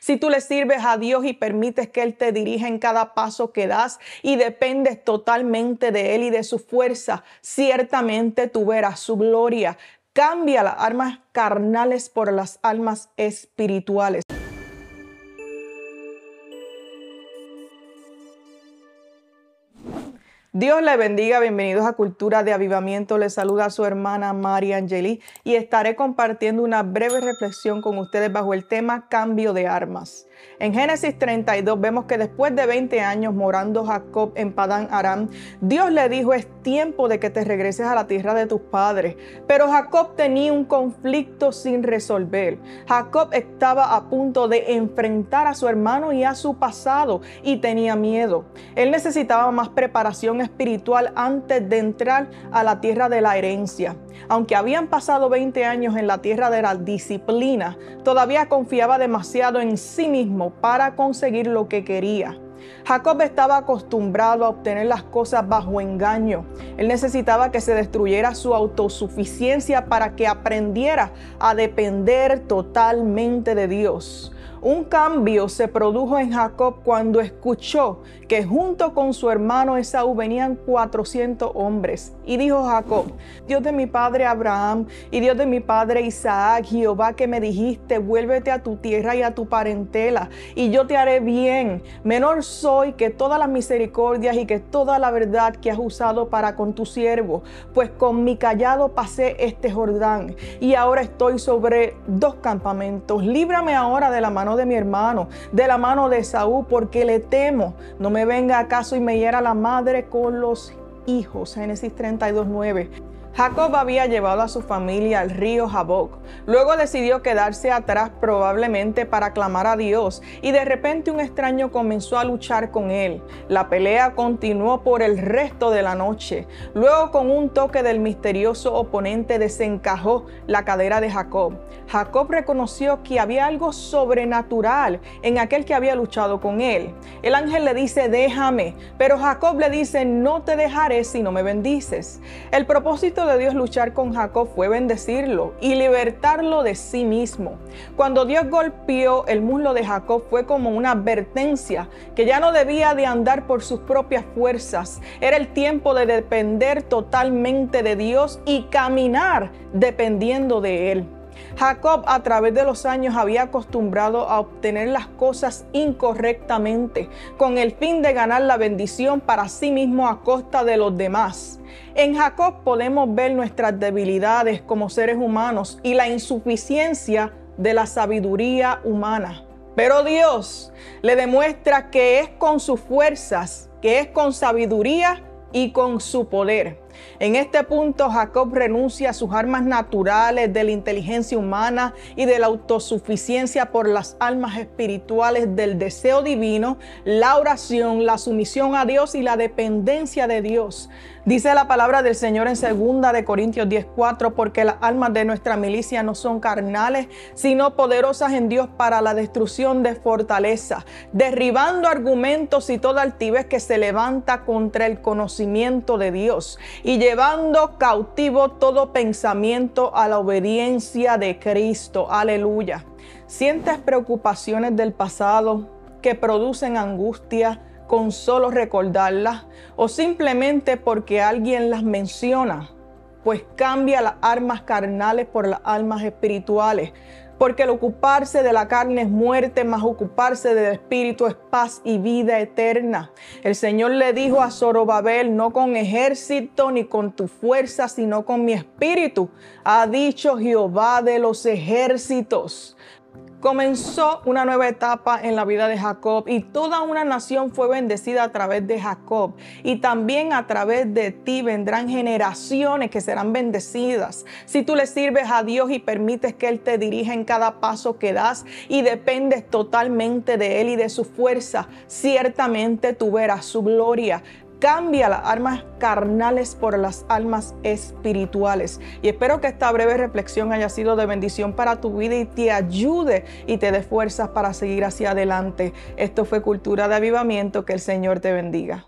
Si tú le sirves a Dios y permites que Él te dirija en cada paso que das y dependes totalmente de Él y de su fuerza, ciertamente tú verás su gloria. Cambia las armas carnales por las almas espirituales. Dios le bendiga, bienvenidos a Cultura de Avivamiento. Les saluda a su hermana María Angeli y estaré compartiendo una breve reflexión con ustedes bajo el tema cambio de armas. En Génesis 32 vemos que después de 20 años morando Jacob en Padán Aram, Dios le dijo es tiempo de que te regreses a la tierra de tus padres. Pero Jacob tenía un conflicto sin resolver. Jacob estaba a punto de enfrentar a su hermano y a su pasado y tenía miedo. Él necesitaba más preparación espiritual antes de entrar a la tierra de la herencia. Aunque habían pasado 20 años en la tierra de la disciplina, todavía confiaba demasiado en sí mismo para conseguir lo que quería. Jacob estaba acostumbrado a obtener las cosas bajo engaño. Él necesitaba que se destruyera su autosuficiencia para que aprendiera a depender totalmente de Dios. Un cambio se produjo en Jacob cuando escuchó que junto con su hermano Esaú venían 400 hombres. Y dijo Jacob, Dios de mi padre Abraham y Dios de mi padre Isaac, Jehová que me dijiste, vuélvete a tu tierra y a tu parentela, y yo te haré bien. Menor soy que todas las misericordias y que toda la verdad que has usado para con tu siervo, pues con mi callado pasé este Jordán, y ahora estoy sobre dos campamentos. Líbrame ahora de la mano de mi hermano, de la mano de Saúl, porque le temo. No me venga acaso y me hiera la madre con los hijos. Génesis 32, 9. Jacob había llevado a su familia al río Jaboc. Luego decidió quedarse atrás probablemente para clamar a Dios y de repente un extraño comenzó a luchar con él. La pelea continuó por el resto de la noche. Luego con un toque del misterioso oponente desencajó la cadera de Jacob. Jacob reconoció que había algo sobrenatural en aquel que había luchado con él. El ángel le dice, déjame, pero Jacob le dice, no te dejaré si no me bendices. El propósito de Dios luchar con Jacob fue bendecirlo y libertarlo de sí mismo. Cuando Dios golpeó el muslo de Jacob fue como una advertencia que ya no debía de andar por sus propias fuerzas. Era el tiempo de depender totalmente de Dios y caminar dependiendo de Él. Jacob a través de los años había acostumbrado a obtener las cosas incorrectamente con el fin de ganar la bendición para sí mismo a costa de los demás. En Jacob podemos ver nuestras debilidades como seres humanos y la insuficiencia de la sabiduría humana. Pero Dios le demuestra que es con sus fuerzas, que es con sabiduría y con su poder. En este punto Jacob renuncia a sus armas naturales de la inteligencia humana y de la autosuficiencia por las almas espirituales del deseo divino, la oración, la sumisión a Dios y la dependencia de Dios. Dice la palabra del Señor en 2 de Corintios 10:4, porque las almas de nuestra milicia no son carnales, sino poderosas en Dios para la destrucción de fortaleza, derribando argumentos y toda altivez que se levanta contra el conocimiento de Dios y llevando cautivo todo pensamiento a la obediencia de Cristo. Aleluya. ¿Sientes preocupaciones del pasado que producen angustia? con solo recordarlas o simplemente porque alguien las menciona, pues cambia las armas carnales por las armas espirituales. Porque el ocuparse de la carne es muerte, más ocuparse del espíritu es paz y vida eterna. El Señor le dijo a Zorobabel, no con ejército ni con tu fuerza, sino con mi espíritu, ha dicho Jehová de los ejércitos. Comenzó una nueva etapa en la vida de Jacob y toda una nación fue bendecida a través de Jacob. Y también a través de ti vendrán generaciones que serán bendecidas. Si tú le sirves a Dios y permites que Él te dirija en cada paso que das y dependes totalmente de Él y de su fuerza, ciertamente tú verás su gloria. Cambia las armas carnales por las almas espirituales. Y espero que esta breve reflexión haya sido de bendición para tu vida y te ayude y te dé fuerzas para seguir hacia adelante. Esto fue Cultura de Avivamiento. Que el Señor te bendiga.